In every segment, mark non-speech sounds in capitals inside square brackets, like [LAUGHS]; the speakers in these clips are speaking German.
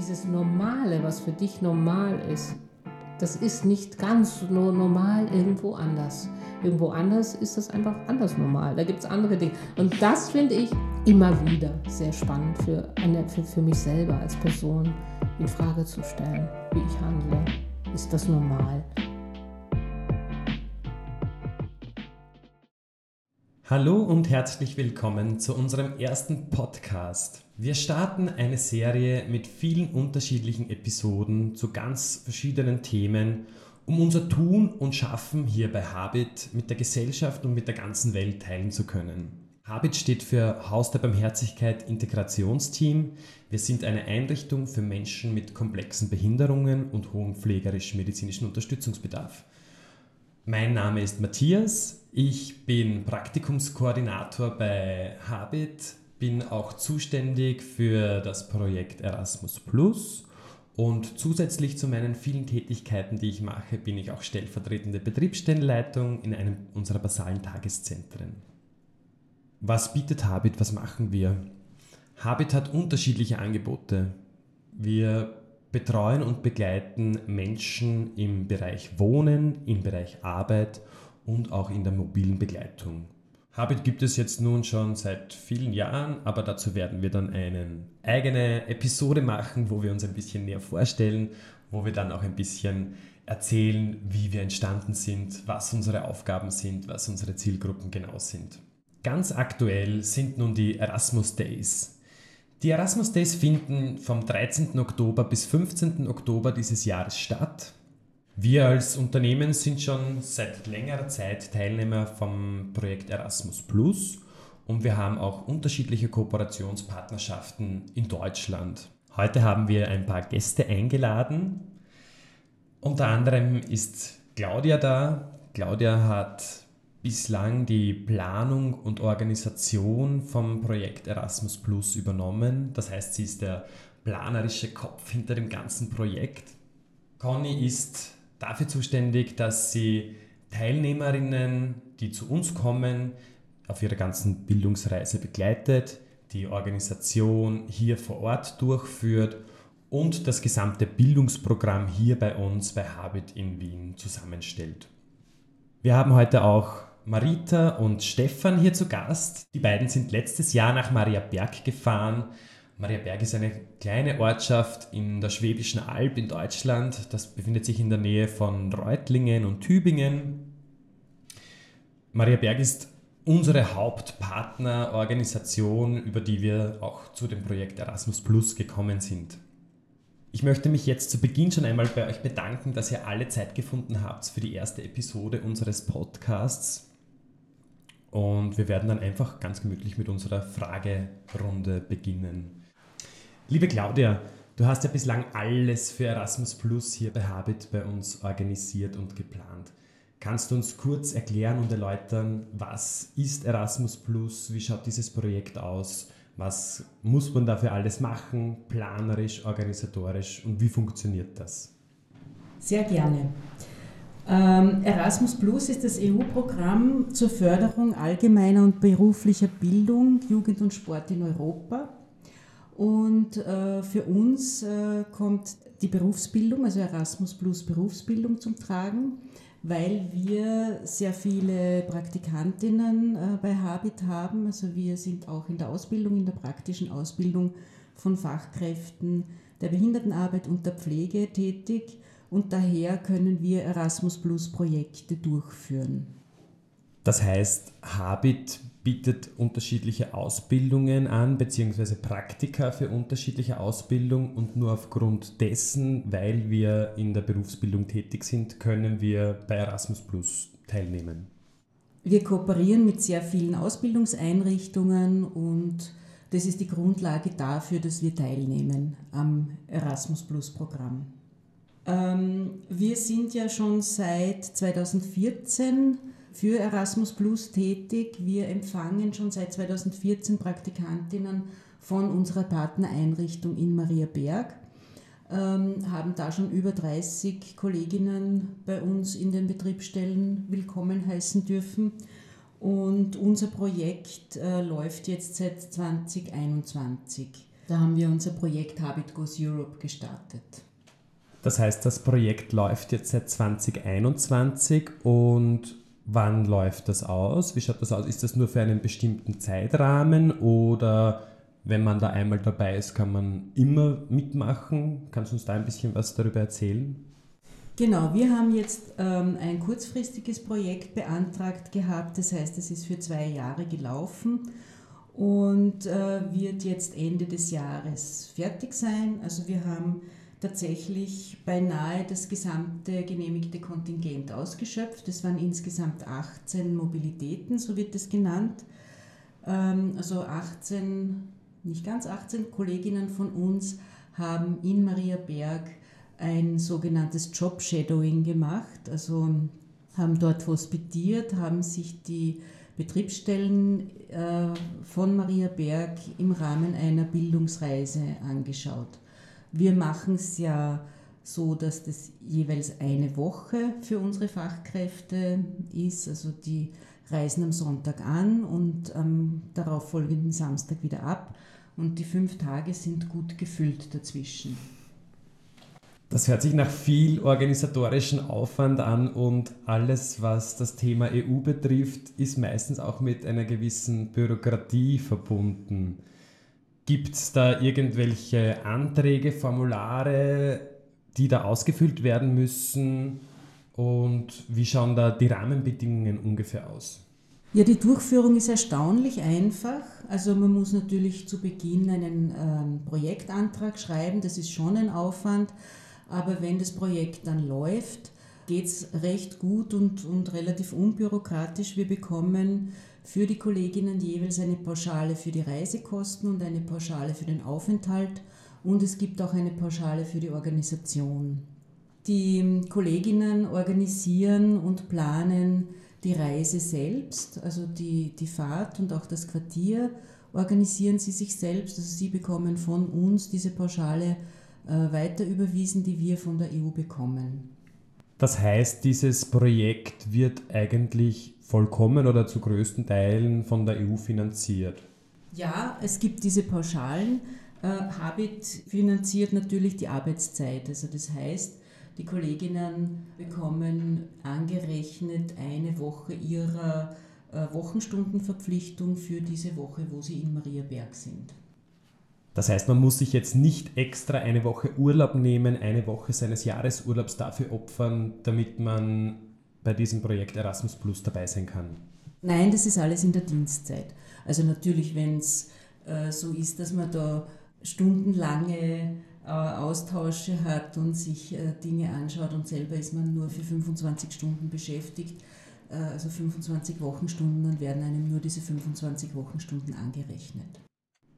dieses Normale, was für dich normal ist, das ist nicht ganz nur normal irgendwo anders. Irgendwo anders ist das einfach anders normal. Da gibt es andere Dinge. Und das finde ich immer wieder sehr spannend für, eine, für, für mich selber als Person in Frage zu stellen, wie ich handle. Ist das normal? Hallo und herzlich willkommen zu unserem ersten Podcast. Wir starten eine Serie mit vielen unterschiedlichen Episoden zu ganz verschiedenen Themen, um unser Tun und Schaffen hier bei Habit mit der Gesellschaft und mit der ganzen Welt teilen zu können. Habit steht für Haus der Barmherzigkeit Integrationsteam. Wir sind eine Einrichtung für Menschen mit komplexen Behinderungen und hohem pflegerisch-medizinischen Unterstützungsbedarf. Mein Name ist Matthias, ich bin Praktikumskoordinator bei Habit, bin auch zuständig für das Projekt Erasmus Plus und zusätzlich zu meinen vielen Tätigkeiten, die ich mache, bin ich auch stellvertretende Betriebsstellenleitung in einem unserer basalen Tageszentren. Was bietet Habit? Was machen wir? Habit hat unterschiedliche Angebote. Wir betreuen und begleiten Menschen im Bereich Wohnen, im Bereich Arbeit und auch in der mobilen Begleitung. Habit gibt es jetzt nun schon seit vielen Jahren, aber dazu werden wir dann eine eigene Episode machen, wo wir uns ein bisschen näher vorstellen, wo wir dann auch ein bisschen erzählen, wie wir entstanden sind, was unsere Aufgaben sind, was unsere Zielgruppen genau sind. Ganz aktuell sind nun die Erasmus Days. Die Erasmus Days finden vom 13. Oktober bis 15. Oktober dieses Jahres statt. Wir als Unternehmen sind schon seit längerer Zeit Teilnehmer vom Projekt Erasmus Plus und wir haben auch unterschiedliche Kooperationspartnerschaften in Deutschland. Heute haben wir ein paar Gäste eingeladen. Unter anderem ist Claudia da. Claudia hat bislang die Planung und Organisation vom Projekt Erasmus Plus übernommen. Das heißt, sie ist der planerische Kopf hinter dem ganzen Projekt. Conny ist dafür zuständig, dass sie Teilnehmerinnen, die zu uns kommen, auf ihrer ganzen Bildungsreise begleitet, die Organisation hier vor Ort durchführt und das gesamte Bildungsprogramm hier bei uns bei Habit in Wien zusammenstellt. Wir haben heute auch Marita und Stefan hier zu Gast. Die beiden sind letztes Jahr nach Maria Berg gefahren Mariaberg ist eine kleine Ortschaft in der Schwäbischen Alb in Deutschland. Das befindet sich in der Nähe von Reutlingen und Tübingen. Mariaberg ist unsere Hauptpartnerorganisation, über die wir auch zu dem Projekt Erasmus Plus gekommen sind. Ich möchte mich jetzt zu Beginn schon einmal bei euch bedanken, dass ihr alle Zeit gefunden habt für die erste Episode unseres Podcasts. Und wir werden dann einfach ganz gemütlich mit unserer Fragerunde beginnen. Liebe Claudia, du hast ja bislang alles für Erasmus Plus hier bei Habit bei uns organisiert und geplant. Kannst du uns kurz erklären und erläutern, was ist Erasmus Plus, wie schaut dieses Projekt aus, was muss man dafür alles machen, planerisch, organisatorisch und wie funktioniert das? Sehr gerne. Ähm, Erasmus Plus ist das EU-Programm zur Förderung allgemeiner und beruflicher Bildung, Jugend und Sport in Europa. Und äh, für uns äh, kommt die Berufsbildung, also Erasmus Plus Berufsbildung zum Tragen, weil wir sehr viele Praktikantinnen äh, bei Habit haben. Also wir sind auch in der Ausbildung, in der praktischen Ausbildung von Fachkräften der Behindertenarbeit und der Pflege tätig und daher können wir Erasmus Plus Projekte durchführen. Das heißt, Habit bietet unterschiedliche Ausbildungen an, beziehungsweise Praktika für unterschiedliche Ausbildung und nur aufgrund dessen, weil wir in der Berufsbildung tätig sind, können wir bei Erasmus Plus teilnehmen. Wir kooperieren mit sehr vielen Ausbildungseinrichtungen und das ist die Grundlage dafür, dass wir teilnehmen am Erasmus Plus Programm. Ähm, wir sind ja schon seit 2014 für Erasmus Plus tätig. Wir empfangen schon seit 2014 Praktikantinnen von unserer Partnereinrichtung in Mariaberg, ähm, haben da schon über 30 Kolleginnen bei uns in den Betriebsstellen willkommen heißen dürfen. Und unser Projekt äh, läuft jetzt seit 2021. Da haben wir unser Projekt Habit Goes Europe gestartet. Das heißt, das Projekt läuft jetzt seit 2021 und wann läuft das aus? Wie schaut das aus? Ist das nur für einen bestimmten Zeitrahmen oder wenn man da einmal dabei ist, kann man immer mitmachen? Kannst du uns da ein bisschen was darüber erzählen? Genau, wir haben jetzt ähm, ein kurzfristiges Projekt beantragt gehabt, das heißt, es ist für zwei Jahre gelaufen und äh, wird jetzt Ende des Jahres fertig sein. Also wir haben tatsächlich beinahe das gesamte genehmigte Kontingent ausgeschöpft. Es waren insgesamt 18 Mobilitäten, so wird es genannt. Ähm, also 18, nicht ganz 18 Kolleginnen von uns haben in Maria Berg ein sogenanntes Job Shadowing gemacht, also haben dort hospitiert, haben sich die Betriebsstellen äh, von Maria Berg im Rahmen einer Bildungsreise angeschaut. Wir machen es ja so, dass das jeweils eine Woche für unsere Fachkräfte ist. Also die reisen am Sonntag an und am darauffolgenden Samstag wieder ab. Und die fünf Tage sind gut gefüllt dazwischen. Das hört sich nach viel organisatorischen Aufwand an und alles, was das Thema EU betrifft, ist meistens auch mit einer gewissen Bürokratie verbunden. Gibt es da irgendwelche Anträge, Formulare, die da ausgefüllt werden müssen? Und wie schauen da die Rahmenbedingungen ungefähr aus? Ja, die Durchführung ist erstaunlich einfach. Also man muss natürlich zu Beginn einen ähm, Projektantrag schreiben, das ist schon ein Aufwand. Aber wenn das Projekt dann läuft, geht es recht gut und, und relativ unbürokratisch. Wir bekommen für die Kolleginnen jeweils eine Pauschale für die Reisekosten und eine Pauschale für den Aufenthalt und es gibt auch eine Pauschale für die Organisation. Die Kolleginnen organisieren und planen die Reise selbst, also die, die Fahrt und auch das Quartier organisieren sie sich selbst. Also sie bekommen von uns diese Pauschale äh, weiter überwiesen, die wir von der EU bekommen. Das heißt, dieses Projekt wird eigentlich vollkommen oder zu größten Teilen von der EU finanziert. Ja, es gibt diese Pauschalen. Äh, Habit finanziert natürlich die Arbeitszeit. Also das heißt, die Kolleginnen bekommen angerechnet eine Woche ihrer äh, Wochenstundenverpflichtung für diese Woche, wo sie in Mariaberg sind. Das heißt, man muss sich jetzt nicht extra eine Woche Urlaub nehmen, eine Woche seines Jahresurlaubs dafür opfern, damit man bei diesem Projekt Erasmus Plus dabei sein kann. Nein, das ist alles in der Dienstzeit. Also natürlich, wenn es äh, so ist, dass man da stundenlange äh, Austausche hat und sich äh, Dinge anschaut und selber ist man nur für 25 Stunden beschäftigt, äh, also 25 Wochenstunden, dann werden einem nur diese 25 Wochenstunden angerechnet.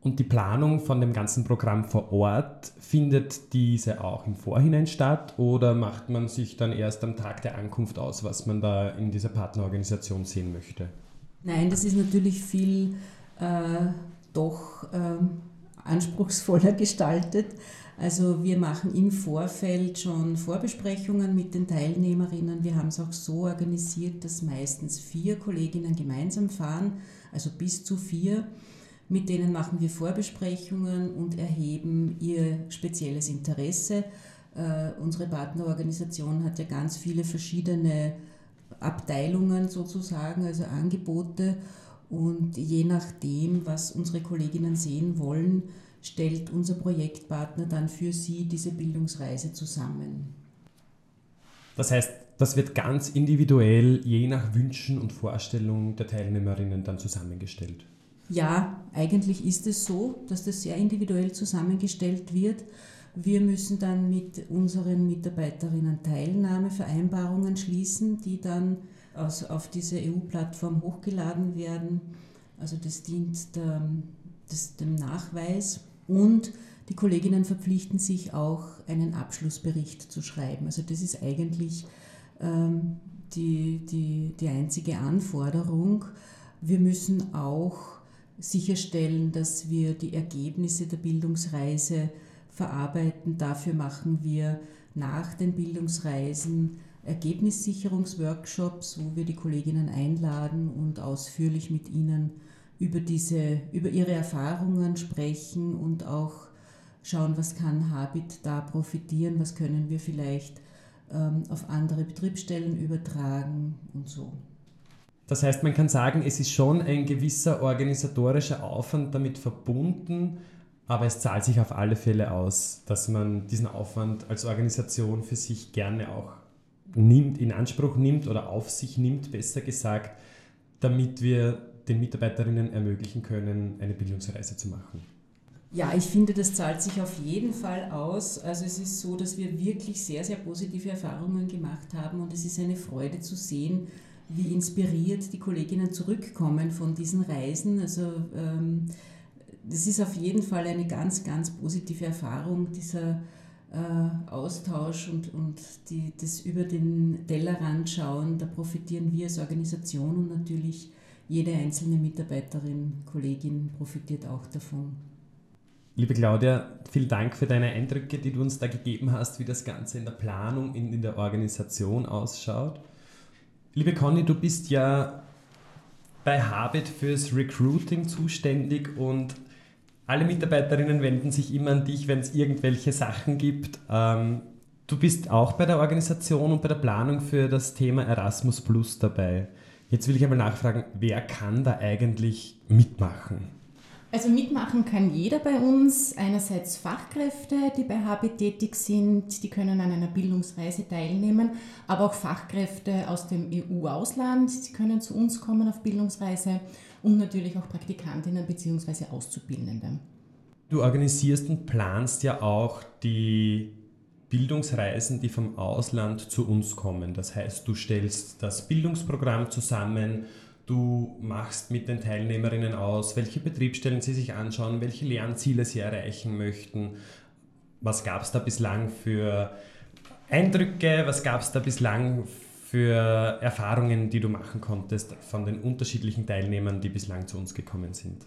Und die Planung von dem ganzen Programm vor Ort, findet diese auch im Vorhinein statt oder macht man sich dann erst am Tag der Ankunft aus, was man da in dieser Partnerorganisation sehen möchte? Nein, das ist natürlich viel äh, doch äh, anspruchsvoller [LAUGHS] gestaltet. Also wir machen im Vorfeld schon Vorbesprechungen mit den Teilnehmerinnen. Wir haben es auch so organisiert, dass meistens vier Kolleginnen gemeinsam fahren, also bis zu vier. Mit denen machen wir Vorbesprechungen und erheben ihr spezielles Interesse. Äh, unsere Partnerorganisation hat ja ganz viele verschiedene Abteilungen sozusagen, also Angebote. Und je nachdem, was unsere Kolleginnen sehen wollen, stellt unser Projektpartner dann für sie diese Bildungsreise zusammen. Das heißt, das wird ganz individuell je nach Wünschen und Vorstellungen der Teilnehmerinnen dann zusammengestellt. Ja, eigentlich ist es so, dass das sehr individuell zusammengestellt wird. Wir müssen dann mit unseren Mitarbeiterinnen Teilnahmevereinbarungen schließen, die dann aus, auf diese EU-Plattform hochgeladen werden. Also das dient der, das, dem Nachweis und die Kolleginnen verpflichten sich auch, einen Abschlussbericht zu schreiben. Also das ist eigentlich ähm, die, die, die einzige Anforderung. Wir müssen auch sicherstellen, dass wir die Ergebnisse der Bildungsreise verarbeiten. Dafür machen wir nach den Bildungsreisen Ergebnissicherungsworkshops, wo wir die Kolleginnen einladen und ausführlich mit ihnen über, diese, über ihre Erfahrungen sprechen und auch schauen, was kann Habit da profitieren, was können wir vielleicht ähm, auf andere Betriebsstellen übertragen und so. Das heißt, man kann sagen, es ist schon ein gewisser organisatorischer Aufwand damit verbunden, aber es zahlt sich auf alle Fälle aus, dass man diesen Aufwand als Organisation für sich gerne auch nimmt, in Anspruch nimmt oder auf sich nimmt, besser gesagt, damit wir den Mitarbeiterinnen ermöglichen können, eine Bildungsreise zu machen. Ja, ich finde, das zahlt sich auf jeden Fall aus. Also es ist so, dass wir wirklich sehr, sehr positive Erfahrungen gemacht haben und es ist eine Freude zu sehen, wie inspiriert die Kolleginnen zurückkommen von diesen Reisen. Also ähm, das ist auf jeden Fall eine ganz, ganz positive Erfahrung, dieser äh, Austausch und, und die, das über den Tellerrand schauen. Da profitieren wir als Organisation und natürlich jede einzelne Mitarbeiterin, Kollegin profitiert auch davon. Liebe Claudia, vielen Dank für deine Eindrücke, die du uns da gegeben hast, wie das Ganze in der Planung, in, in der Organisation ausschaut. Liebe Conny, du bist ja bei Habit fürs Recruiting zuständig und alle Mitarbeiterinnen wenden sich immer an dich, wenn es irgendwelche Sachen gibt. Ähm, du bist auch bei der Organisation und bei der Planung für das Thema Erasmus Plus dabei. Jetzt will ich einmal nachfragen, wer kann da eigentlich mitmachen? Also mitmachen kann jeder bei uns. Einerseits Fachkräfte, die bei Habit tätig sind, die können an einer Bildungsreise teilnehmen, aber auch Fachkräfte aus dem EU-Ausland, die können zu uns kommen auf Bildungsreise und natürlich auch Praktikantinnen bzw. Auszubildende. Du organisierst und planst ja auch die Bildungsreisen, die vom Ausland zu uns kommen. Das heißt, du stellst das Bildungsprogramm zusammen Du machst mit den Teilnehmerinnen aus, welche Betriebsstellen sie sich anschauen, welche Lernziele sie erreichen möchten. Was gab es da bislang für Eindrücke? Was gab es da bislang für Erfahrungen, die du machen konntest von den unterschiedlichen Teilnehmern, die bislang zu uns gekommen sind?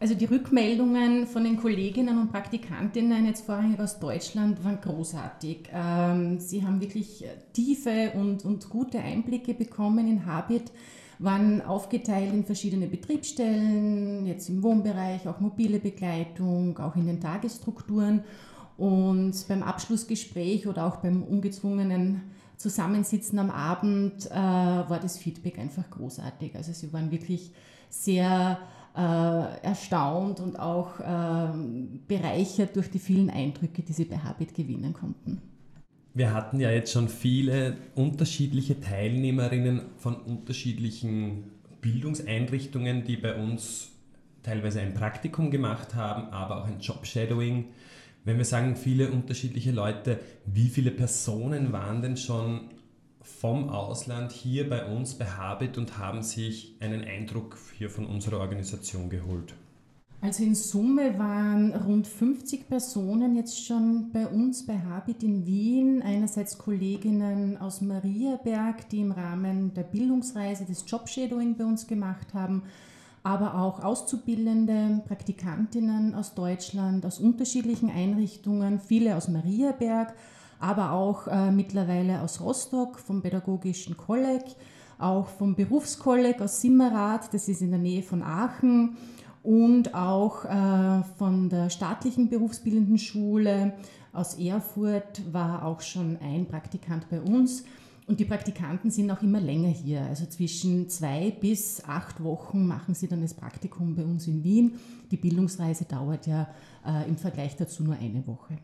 Also die Rückmeldungen von den Kolleginnen und Praktikantinnen jetzt vorrangig aus Deutschland waren großartig. Ähm, sie haben wirklich tiefe und, und gute Einblicke bekommen in Habit waren aufgeteilt in verschiedene Betriebsstellen, jetzt im Wohnbereich, auch mobile Begleitung, auch in den Tagesstrukturen. Und beim Abschlussgespräch oder auch beim ungezwungenen Zusammensitzen am Abend äh, war das Feedback einfach großartig. Also sie waren wirklich sehr äh, erstaunt und auch äh, bereichert durch die vielen Eindrücke, die sie bei Habit gewinnen konnten. Wir hatten ja jetzt schon viele unterschiedliche Teilnehmerinnen von unterschiedlichen Bildungseinrichtungen, die bei uns teilweise ein Praktikum gemacht haben, aber auch ein Jobshadowing. Wenn wir sagen, viele unterschiedliche Leute, wie viele Personen waren denn schon vom Ausland hier bei uns bei Habit und haben sich einen Eindruck hier von unserer Organisation geholt? Also in Summe waren rund 50 Personen jetzt schon bei uns bei Habit in Wien. Einerseits Kolleginnen aus Mariaberg, die im Rahmen der Bildungsreise des Jobshadowing bei uns gemacht haben, aber auch Auszubildende, Praktikantinnen aus Deutschland, aus unterschiedlichen Einrichtungen, viele aus Mariaberg, aber auch äh, mittlerweile aus Rostock vom Pädagogischen Kolleg, auch vom Berufskolleg aus Simmerath, das ist in der Nähe von Aachen und auch äh, von der staatlichen berufsbildenden Schule aus Erfurt war auch schon ein Praktikant bei uns. Und die Praktikanten sind auch immer länger hier. Also zwischen zwei bis acht Wochen machen sie dann das Praktikum bei uns in Wien. Die Bildungsreise dauert ja äh, im Vergleich dazu nur eine Woche.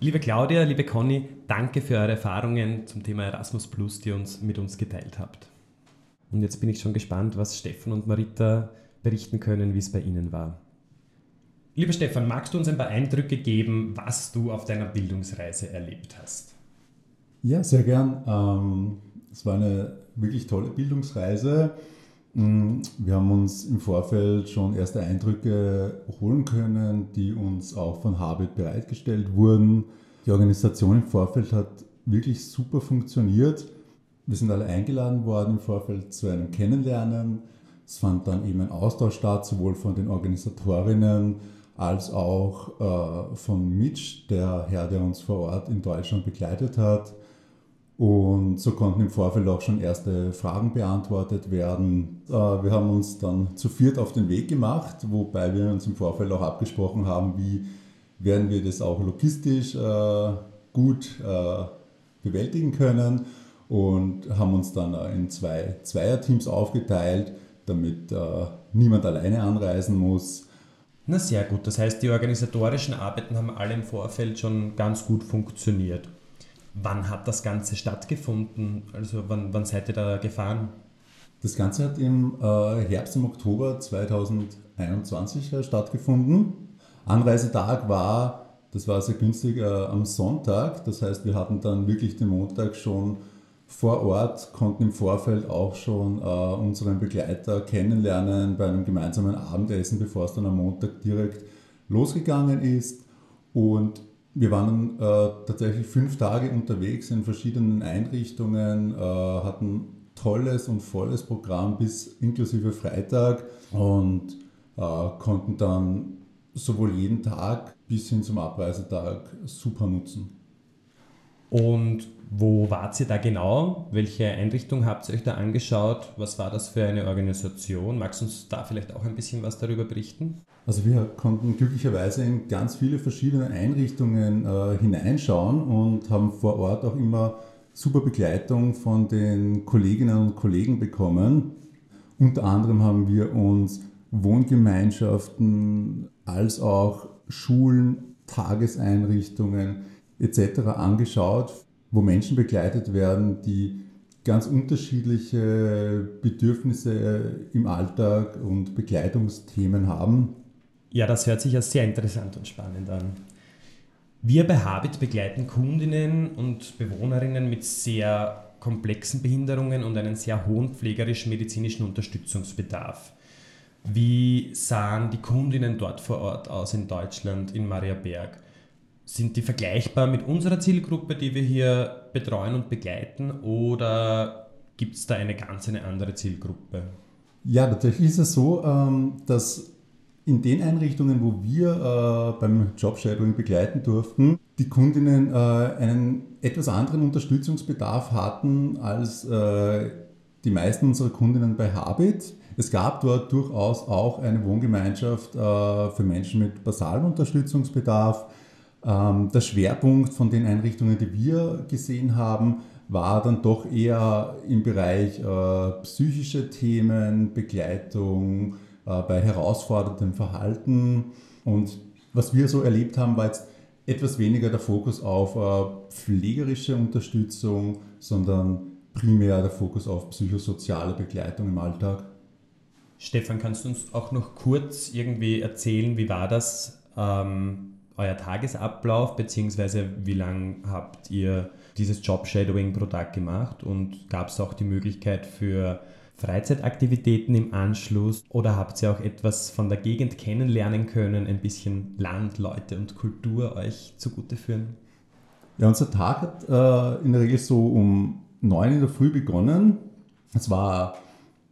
Liebe Claudia, liebe Conny, danke für eure Erfahrungen zum Thema Erasmus Plus, die ihr uns mit uns geteilt habt. Und jetzt bin ich schon gespannt, was Stefan und Marita berichten können, wie es bei Ihnen war. Lieber Stefan, magst du uns ein paar Eindrücke geben, was du auf deiner Bildungsreise erlebt hast? Ja, sehr gern. Ähm, es war eine wirklich tolle Bildungsreise. Mm, wir haben uns im Vorfeld schon erste Eindrücke holen können, die uns auch von Habit bereitgestellt wurden. Die Organisation im Vorfeld hat wirklich super funktioniert. Wir sind alle eingeladen worden im Vorfeld zu einem Kennenlernen es fand dann eben ein Austausch statt, sowohl von den Organisatorinnen als auch äh, von Mitch, der Herr, der uns vor Ort in Deutschland begleitet hat. Und so konnten im Vorfeld auch schon erste Fragen beantwortet werden. Äh, wir haben uns dann zu viert auf den Weg gemacht, wobei wir uns im Vorfeld auch abgesprochen haben, wie werden wir das auch logistisch äh, gut äh, bewältigen können und haben uns dann in zwei Zweierteams aufgeteilt, damit niemand alleine anreisen muss. Na sehr gut, das heißt, die organisatorischen Arbeiten haben alle im Vorfeld schon ganz gut funktioniert. Wann hat das Ganze stattgefunden? Also wann, wann seid ihr da gefahren? Das Ganze hat im äh, Herbst, im Oktober 2021 äh, stattgefunden. Anreisetag war, das war sehr günstig, äh, am Sonntag. Das heißt, wir hatten dann wirklich den Montag schon vor Ort, konnten im Vorfeld auch schon unseren Begleiter kennenlernen bei einem gemeinsamen Abendessen, bevor es dann am Montag direkt losgegangen ist. Und wir waren äh, tatsächlich fünf Tage unterwegs in verschiedenen Einrichtungen, äh, hatten tolles und volles Programm bis inklusive Freitag und äh, konnten dann sowohl jeden Tag bis hin zum Abreisetag super nutzen. Und wo wart ihr da genau? Welche Einrichtung habt ihr euch da angeschaut? Was war das für eine Organisation? Magst du uns da vielleicht auch ein bisschen was darüber berichten? Also wir konnten glücklicherweise in ganz viele verschiedene Einrichtungen äh, hineinschauen und haben vor Ort auch immer super Begleitung von den Kolleginnen und Kollegen bekommen. Unter anderem haben wir uns Wohngemeinschaften als auch Schulen, Tageseinrichtungen etc. angeschaut, wo Menschen begleitet werden, die ganz unterschiedliche Bedürfnisse im Alltag und Begleitungsthemen haben. Ja, das hört sich ja sehr interessant und spannend an. Wir bei Habit begleiten Kundinnen und Bewohnerinnen mit sehr komplexen Behinderungen und einen sehr hohen pflegerisch-medizinischen Unterstützungsbedarf. Wie sahen die Kundinnen dort vor Ort aus in Deutschland, in Mariaberg? Sind die vergleichbar mit unserer Zielgruppe, die wir hier betreuen und begleiten, oder gibt es da eine ganz eine andere Zielgruppe? Ja, tatsächlich ist es so, ähm, dass in den Einrichtungen, wo wir äh, beim Jobshadowing begleiten durften, die Kundinnen äh, einen etwas anderen Unterstützungsbedarf hatten als äh, die meisten unserer Kundinnen bei Habit. Es gab dort durchaus auch eine Wohngemeinschaft für Menschen mit basalem Unterstützungsbedarf. Ähm, der Schwerpunkt von den Einrichtungen, die wir gesehen haben, war dann doch eher im Bereich äh, psychische Themen, Begleitung, äh, bei herausforderndem Verhalten. Und was wir so erlebt haben, war jetzt etwas weniger der Fokus auf äh, pflegerische Unterstützung, sondern primär der Fokus auf psychosoziale Begleitung im Alltag. Stefan, kannst du uns auch noch kurz irgendwie erzählen, wie war das, ähm, euer Tagesablauf, beziehungsweise wie lange habt ihr dieses Job-Shadowing pro Tag gemacht und gab es auch die Möglichkeit für Freizeitaktivitäten im Anschluss oder habt ihr auch etwas von der Gegend kennenlernen können, ein bisschen Land, Leute und Kultur euch zugute führen? Ja, unser Tag hat äh, in der Regel so um 9 in der Früh begonnen. Es war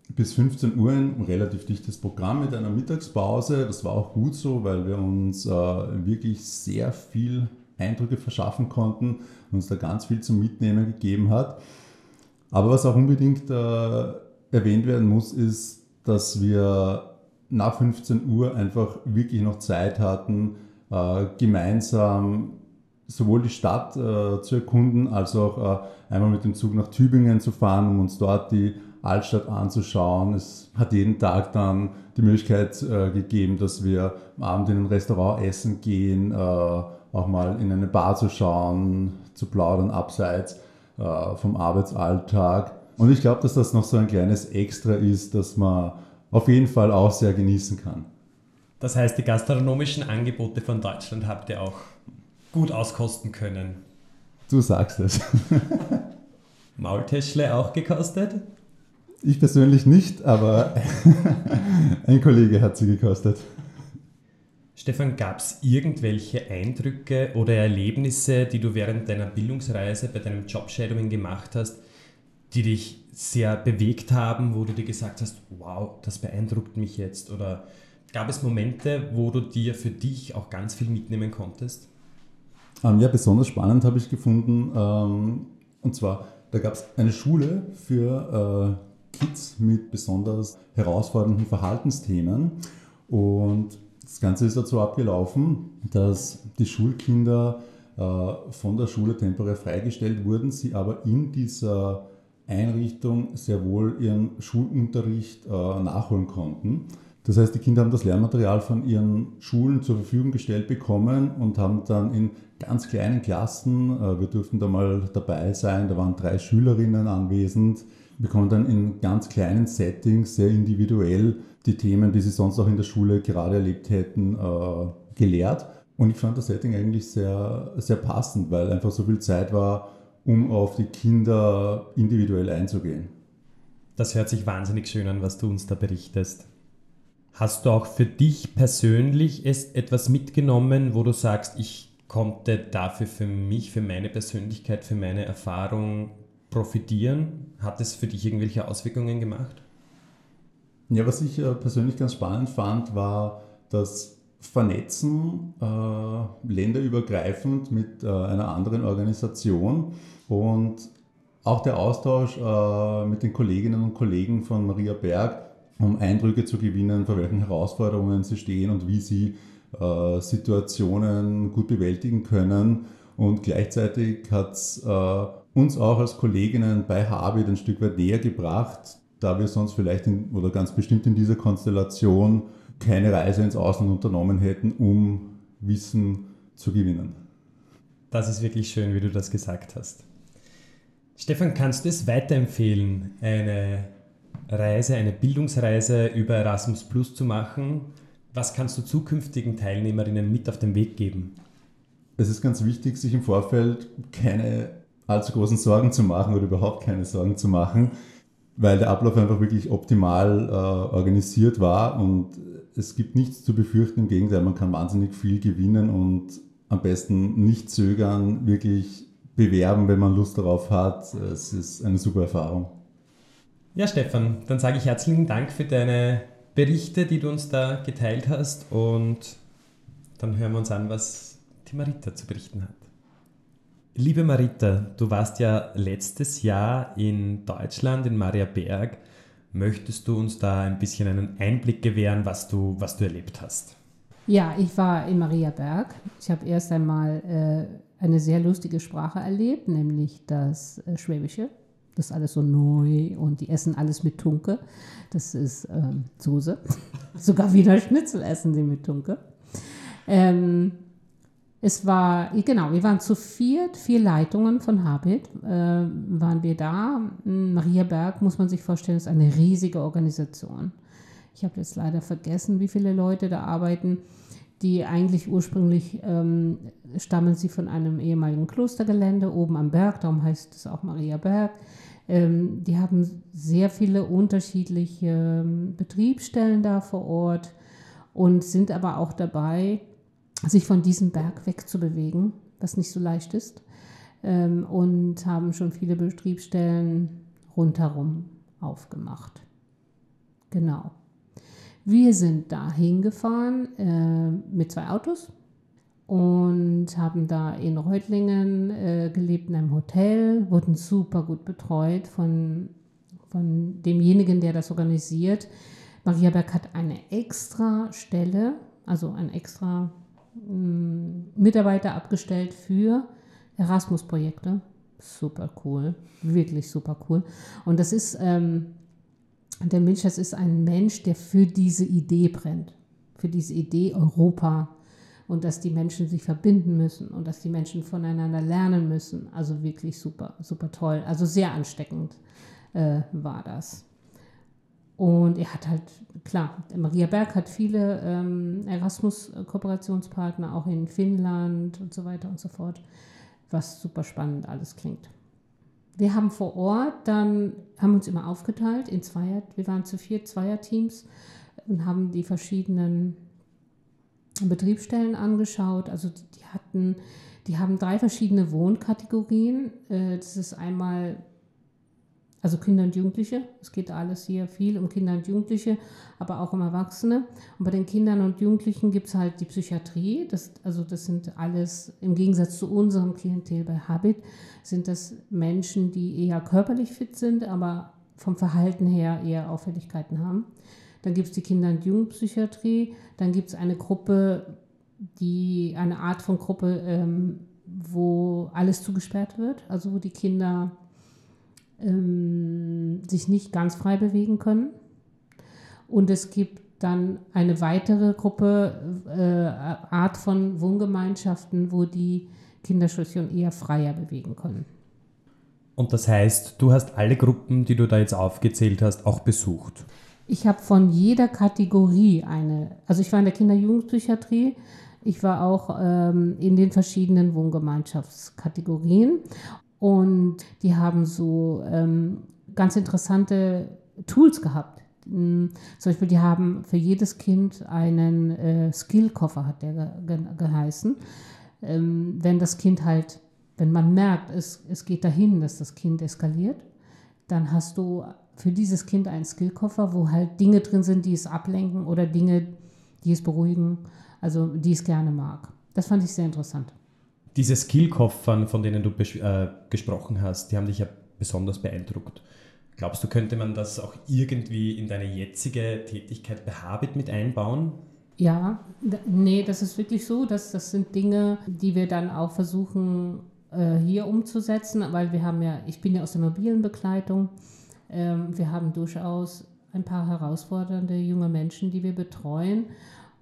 bis 15 Uhr ein relativ dichtes Programm mit einer Mittagspause. Das war auch gut so, weil wir uns äh, wirklich sehr viel Eindrücke verschaffen konnten und uns da ganz viel zum Mitnehmen gegeben hat. Aber was auch unbedingt äh, erwähnt werden muss, ist, dass wir nach 15 Uhr einfach wirklich noch Zeit hatten, äh, gemeinsam sowohl die Stadt äh, zu erkunden, als auch äh, einmal mit dem Zug nach Tübingen zu fahren, um uns dort die Altstadt anzuschauen. Es hat jeden Tag dann die Möglichkeit äh, gegeben, dass wir am Abend in ein Restaurant essen gehen, äh, auch mal in eine Bar zu schauen, zu plaudern abseits äh, vom Arbeitsalltag. Und ich glaube, dass das noch so ein kleines Extra ist, das man auf jeden Fall auch sehr genießen kann. Das heißt, die gastronomischen Angebote von Deutschland habt ihr auch gut auskosten können. Du sagst es. [LAUGHS] Maultäschle auch gekostet? Ich persönlich nicht, aber [LAUGHS] ein Kollege hat sie gekostet. Stefan, gab es irgendwelche Eindrücke oder Erlebnisse, die du während deiner Bildungsreise bei deinem Jobshadowing gemacht hast, die dich sehr bewegt haben, wo du dir gesagt hast, wow, das beeindruckt mich jetzt? Oder gab es Momente, wo du dir für dich auch ganz viel mitnehmen konntest? Ähm, ja, besonders spannend habe ich gefunden, ähm, und zwar Da gab es eine Schule für äh, Kids mit besonders herausfordernden Verhaltensthemen. Und das Ganze ist dazu abgelaufen, dass die Schulkinder äh, von der Schule temporär freigestellt wurden, sie aber in dieser Einrichtung sehr wohl ihren Schulunterricht äh, nachholen konnten. Das heißt, die Kinder haben das Lernmaterial von ihren Schulen zur Verfügung gestellt bekommen und haben dann in ganz kleinen Klassen, äh, wir durften da mal dabei sein, da waren drei Schülerinnen anwesend, bekommen dann in ganz kleinen Settings sehr individuell die Themen, die sie sonst auch in der Schule gerade erlebt hätten, äh, gelehrt. Und ich fand das Setting eigentlich sehr, sehr passend, weil einfach so viel Zeit war, um auf die Kinder individuell einzugehen. Das hört sich wahnsinnig schön an, was du uns da berichtest. Hast du auch für dich persönlich etwas mitgenommen, wo du sagst, ich konnte dafür für mich, für meine Persönlichkeit, für meine Erfahrung profitieren? Hat es für dich irgendwelche Auswirkungen gemacht? Ja, was ich äh, persönlich ganz spannend fand, war das Vernetzen äh, länderübergreifend mit äh, einer anderen Organisation und auch der Austausch äh, mit den Kolleginnen und Kollegen von Maria Berg um Eindrücke zu gewinnen, vor welchen Herausforderungen sie stehen und wie sie äh, Situationen gut bewältigen können. Und gleichzeitig hat es uns auch als Kolleginnen bei Habit ein Stück weit näher gebracht, da wir sonst vielleicht in, oder ganz bestimmt in dieser Konstellation keine Reise ins Ausland unternommen hätten, um Wissen zu gewinnen. Das ist wirklich schön, wie du das gesagt hast. Stefan, kannst du es weiterempfehlen, eine Reise, eine Bildungsreise über Erasmus Plus zu machen. Was kannst du zukünftigen Teilnehmerinnen mit auf den Weg geben? Es ist ganz wichtig, sich im Vorfeld keine allzu großen Sorgen zu machen oder überhaupt keine Sorgen zu machen, weil der Ablauf einfach wirklich optimal äh, organisiert war und es gibt nichts zu befürchten. Im Gegenteil, man kann wahnsinnig viel gewinnen und am besten nicht zögern, wirklich bewerben, wenn man Lust darauf hat. Es ist eine super Erfahrung. Ja, Stefan, dann sage ich herzlichen Dank für deine Berichte, die du uns da geteilt hast und dann hören wir uns an, was die Marita zu berichten hat. Liebe Marita, du warst ja letztes Jahr in Deutschland, in Maria Berg. Möchtest du uns da ein bisschen einen Einblick gewähren, was du, was du erlebt hast? Ja, ich war in Maria Berg. Ich habe erst einmal äh, eine sehr lustige Sprache erlebt, nämlich das äh, Schwäbische. Das ist alles so neu und die essen alles mit Tunke. Das ist ähm, Soße. [LAUGHS] Sogar Wiener Schnitzel essen sie mit Tunke. Ähm, es war, genau, wir waren zu viert, vier Leitungen von Habit, äh, waren wir da. Maria Berg, muss man sich vorstellen, ist eine riesige Organisation. Ich habe jetzt leider vergessen, wie viele Leute da arbeiten. Die eigentlich ursprünglich ähm, stammen sie von einem ehemaligen Klostergelände oben am Berg, darum heißt es auch Maria Berg. Ähm, die haben sehr viele unterschiedliche ähm, Betriebsstellen da vor Ort und sind aber auch dabei, sich von diesem Berg wegzubewegen, was nicht so leicht ist. Ähm, und haben schon viele Betriebsstellen rundherum aufgemacht. Genau. Wir sind da hingefahren äh, mit zwei Autos und haben da in Reutlingen äh, gelebt in einem Hotel, wurden super gut betreut von, von demjenigen, der das organisiert. Maria Berg hat eine extra Stelle, also ein extra Mitarbeiter abgestellt für Erasmus-Projekte. Super cool, wirklich super cool. Und das ist, ähm, der Mensch, das ist ein Mensch, der für diese Idee brennt, für diese Idee Europa und dass die Menschen sich verbinden müssen und dass die Menschen voneinander lernen müssen. Also wirklich super, super toll. Also sehr ansteckend äh, war das. Und er hat halt, klar, Maria Berg hat viele ähm, Erasmus-Kooperationspartner, auch in Finnland und so weiter und so fort, was super spannend alles klingt. Wir haben vor Ort dann, haben uns immer aufgeteilt in Zweier, wir waren zu vier Zweierteams und haben die verschiedenen Betriebsstellen angeschaut. Also die hatten, die haben drei verschiedene Wohnkategorien. Äh, das ist einmal Also Kinder und Jugendliche. Es geht alles hier viel um Kinder und Jugendliche, aber auch um Erwachsene. Und bei den Kindern und Jugendlichen gibt es halt die Psychiatrie. Das, also das sind alles, im Gegensatz zu unserem Klientel bei Habit, sind das Menschen, die eher körperlich fit sind, aber vom Verhalten her eher Auffälligkeiten haben. Dann gibt es die Kinder- und Jugendpsychiatrie. Dann gibt es eine Gruppe, die eine Art von Gruppe, ähm, wo alles zugesperrt wird, also wo die Kinder ähm, sich nicht ganz frei bewegen können. Und es gibt dann eine weitere Gruppe, äh, Art von Wohngemeinschaften, wo die Kinder schon eher freier bewegen können. Und das heißt, du hast alle Gruppen, die du da jetzt aufgezählt hast, auch besucht. Ich habe von jeder Kategorie eine, also ich war in der Kinder-Jugendpsychiatrie, ich war auch ähm, in den verschiedenen Wohngemeinschaftskategorien und die haben so ähm, ganz interessante Tools gehabt. Hm, zum Beispiel, die haben für jedes Kind einen äh, Skillkoffer, hat der ge ge geheißen. Ähm, wenn das Kind halt, wenn man merkt, es, es geht dahin, dass das Kind eskaliert, dann hast du für dieses Kind einen Skillkoffer, wo halt Dinge drin sind, die es ablenken oder Dinge, die es beruhigen, also die es gerne mag. Das fand ich sehr interessant. Diese Skillkoffern, von denen du äh, gesprochen hast, die haben dich ja besonders beeindruckt. Glaubst du, könnte man das auch irgendwie in deine jetzige Tätigkeit bei Habit mit einbauen? Ja, nee, das ist wirklich so. Dass, das sind Dinge, die wir dann auch versuchen äh, hier umzusetzen, weil wir haben ja, ich bin ja aus der mobilen Begleitung ähm, wir haben durchaus ein paar herausfordernde junge Menschen, die wir betreuen.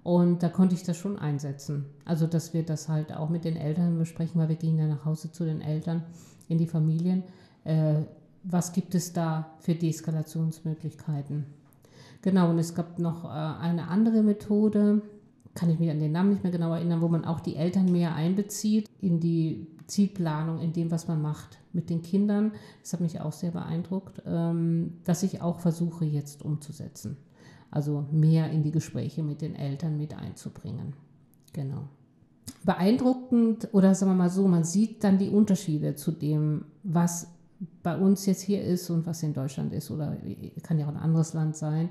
Und da konnte ich das schon einsetzen. Also, dass wir das halt auch mit den Eltern besprechen, weil wir gehen ja nach Hause zu den Eltern in die Familien. Äh, was gibt es da für Deeskalationsmöglichkeiten? Genau, und es gab noch äh, eine andere Methode, kann ich mich an den Namen nicht mehr genau erinnern, wo man auch die Eltern mehr einbezieht in die Zielplanung, in dem, was man macht mit den Kindern. Das hat mich auch sehr beeindruckt, ähm, dass ich auch versuche jetzt umzusetzen. Also mehr in die Gespräche mit den Eltern mit einzubringen. Genau. Beeindruckend oder sagen wir mal so, man sieht dann die Unterschiede zu dem, was bei uns jetzt hier ist und was in Deutschland ist oder kann ja auch ein anderes Land sein.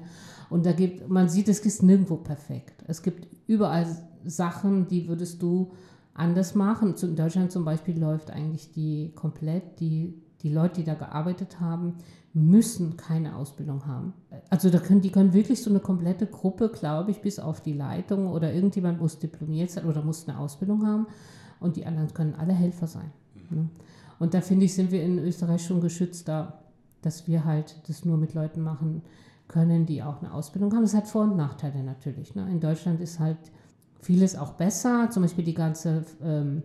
Und da gibt, man sieht, es ist nirgendwo perfekt. Es gibt überall Sachen, die würdest du anders machen. In Deutschland zum Beispiel läuft eigentlich die komplett, die, die Leute, die da gearbeitet haben, müssen keine Ausbildung haben. Also da können, die können wirklich so eine komplette Gruppe, glaube ich, bis auf die Leitung oder irgendjemand muss diplomiert sein oder muss eine Ausbildung haben und die anderen können alle Helfer sein. Ne? Und da finde ich, sind wir in Österreich schon geschützter, dass wir halt das nur mit Leuten machen können, die auch eine Ausbildung haben. Das hat Vor- und Nachteile natürlich. Ne? In Deutschland ist halt vieles auch besser, zum Beispiel die ganze ähm,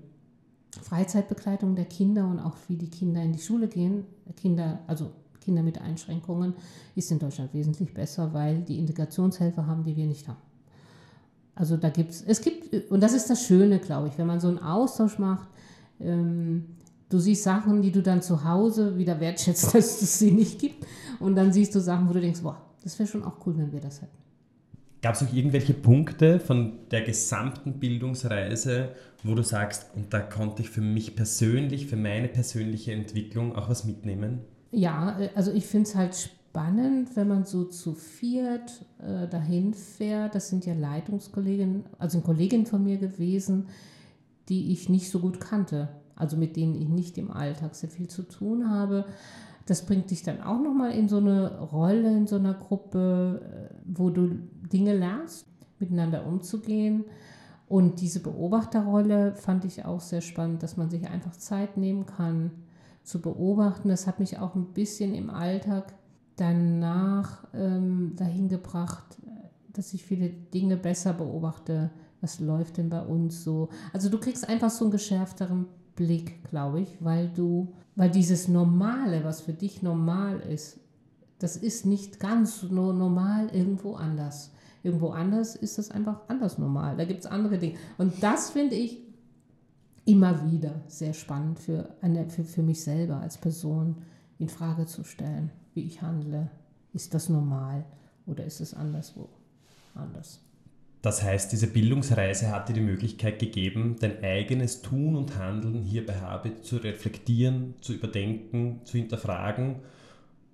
Freizeitbegleitung der Kinder und auch wie die Kinder in die Schule gehen, Kinder, also Kinder mit Einschränkungen, ist in Deutschland wesentlich besser, weil die Integrationshelfer haben, die wir nicht haben. Also da gibt es, es gibt, und das ist das Schöne, glaube ich, wenn man so einen Austausch macht, ähm, du siehst Sachen, die du dann zu Hause wieder wertschätzt, [LAUGHS] dass es sie nicht gibt, und dann siehst du Sachen, wo du denkst, boah, das wäre schon auch cool, wenn wir das hätten. Gab es auch irgendwelche Punkte von der gesamten Bildungsreise, wo du sagst, und da konnte ich für mich persönlich, für meine persönliche Entwicklung auch was mitnehmen? Ja, äh, also ich finde es halt spannend, wenn man so zu viert äh, dahin fährt. Das sind ja Leitungskolleginnen, also eine Kollegin von mir gewesen, die ich nicht so gut kannte, also mit denen ich nicht im Alltag sehr viel zu tun habe. Das bringt dich dann auch nochmal in so eine Rolle, in so einer Gruppe, äh, wo du Dinge lernst, miteinander umzugehen. Und diese Beobachterrolle fand ich auch sehr spannend, dass man sich einfach Zeit nehmen kann zu beobachten. Das hat mich auch ein bisschen im Alltag danach ähm, dahin gebracht, dass ich viele Dinge besser beobachte. Was läuft denn bei uns so? Also du kriegst einfach so einen geschärfteren Blick, glaube ich, weil du, weil dieses Normale, was für dich normal ist, das ist nicht ganz nur normal irgendwo anders. Irgendwo anders ist das einfach anders normal. Da gibt es andere Dinge. Und das finde ich immer wieder sehr spannend für, eine, für, für mich selber als Person in Frage zu stellen, wie ich handle. Ist das normal oder ist es anderswo anders? Das heißt, diese Bildungsreise hat dir die Möglichkeit gegeben, dein eigenes Tun und Handeln hier bei Habit zu reflektieren, zu überdenken, zu hinterfragen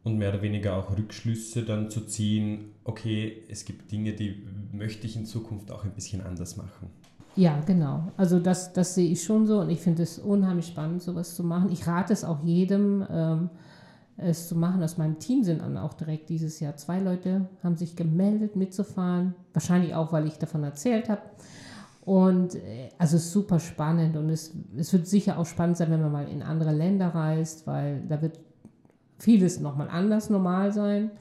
und mehr oder weniger auch Rückschlüsse dann zu ziehen, okay, es gibt Dinge, die möchte ich in Zukunft auch ein bisschen anders machen. Ja, genau. Also das, das sehe ich schon so und ich finde es unheimlich spannend, sowas zu machen. Ich rate es auch jedem, ähm, es zu machen. Aus meinem Team sind dann auch direkt dieses Jahr zwei Leute, haben sich gemeldet, mitzufahren. Wahrscheinlich auch, weil ich davon erzählt habe. Und äh, also super spannend und es, es wird sicher auch spannend sein, wenn man mal in andere Länder reist, weil da wird vieles nochmal anders normal sein.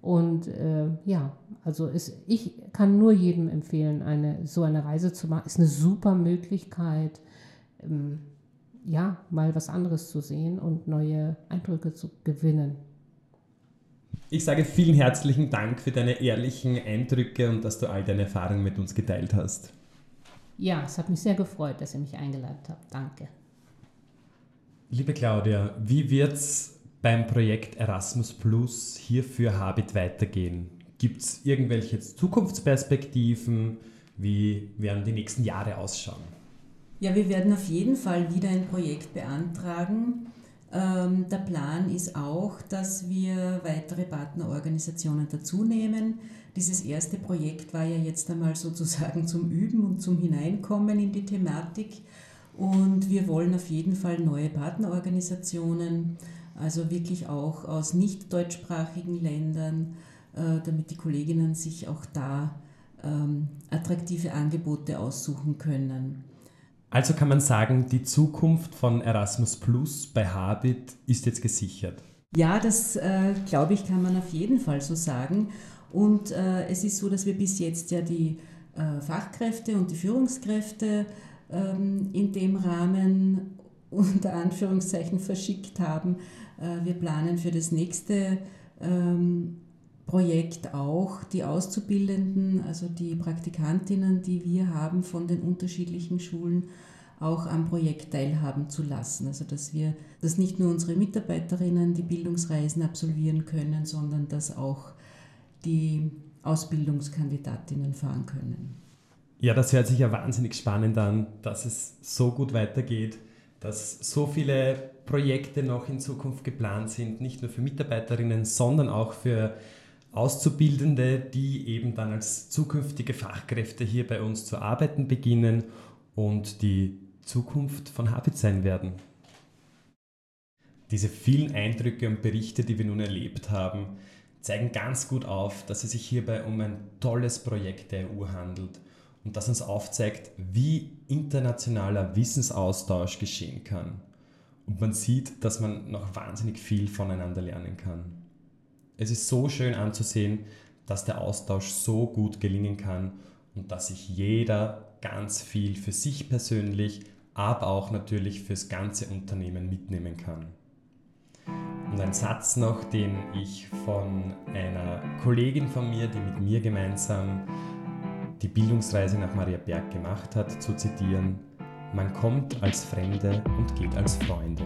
Und äh, ja, also ist, ich kann nur jedem empfehlen, eine, so eine Reise zu machen. Ist eine super Möglichkeit, ähm, ja, mal was anderes zu sehen und neue Eindrücke zu gewinnen. Ich sage vielen herzlichen Dank für deine ehrlichen Eindrücke und dass du all deine Erfahrungen mit uns geteilt hast. Ja, es hat mich sehr gefreut, dass ihr mich eingeladen habt. Danke. Liebe Claudia, wie wird es beim Projekt Erasmus Plus hier für Habit weitergehen? Gibt es irgendwelche Zukunftsperspektiven? Wie werden die nächsten Jahre ausschauen? Ja, wir werden auf jeden Fall wieder ein Projekt beantragen. Ähm, der Plan ist auch, dass wir weitere Partnerorganisationen dazunehmen. Dieses erste Projekt war ja jetzt einmal sozusagen [LAUGHS] zum Üben und zum Hineinkommen in die Thematik. Und wir wollen auf jeden Fall neue Partnerorganisationen also wirklich auch aus nicht deutschsprachigen Ländern, äh, damit die Kolleginnen sich auch da ähm, attraktive Angebote aussuchen können. Also kann man sagen, die Zukunft von Erasmus Plus bei Habit ist jetzt gesichert. Ja, das äh, glaube ich, kann man auf jeden Fall so sagen. Und äh, es ist so, dass wir bis jetzt ja die äh, Fachkräfte und die Führungskräfte ähm, in dem Rahmen unter Anführungszeichen verschickt haben. Äh, wir planen für das nächste ähm, Projekt auch die Auszubildenden, also die Praktikantinnen, die wir haben von den unterschiedlichen Schulen, auch am Projekt teilhaben zu lassen. Also dass wir, dass nicht nur unsere Mitarbeiterinnen die Bildungsreisen absolvieren können, sondern dass auch die Ausbildungskandidatinnen fahren können. Ja, das hört sich ja wahnsinnig spannend an, dass es so gut weitergeht dass so viele Projekte noch in Zukunft geplant sind, nicht nur für Mitarbeiterinnen, sondern auch für Auszubildende, die eben dann als zukünftige Fachkräfte hier bei uns zu arbeiten beginnen und die Zukunft von Habit sein werden. Diese vielen Eindrücke und Berichte, die wir nun erlebt haben, zeigen ganz gut auf, dass es sich hierbei um ein tolles Projekt der EU handelt und das uns aufzeigt, wie internationaler Wissensaustausch geschehen kann. Und man sieht, dass man noch wahnsinnig viel voneinander lernen kann. Es ist so schön anzusehen, dass der Austausch so gut gelingen kann und dass sich jeder ganz viel für sich persönlich, aber auch natürlich fürs ganze Unternehmen mitnehmen kann. Und ein Satz noch, den ich von einer Kollegin von mir, die mit mir gemeinsam die Bildungsreise nach Maria Berg gemacht hat, zu zitieren, man kommt als Fremde und geht als Freunde.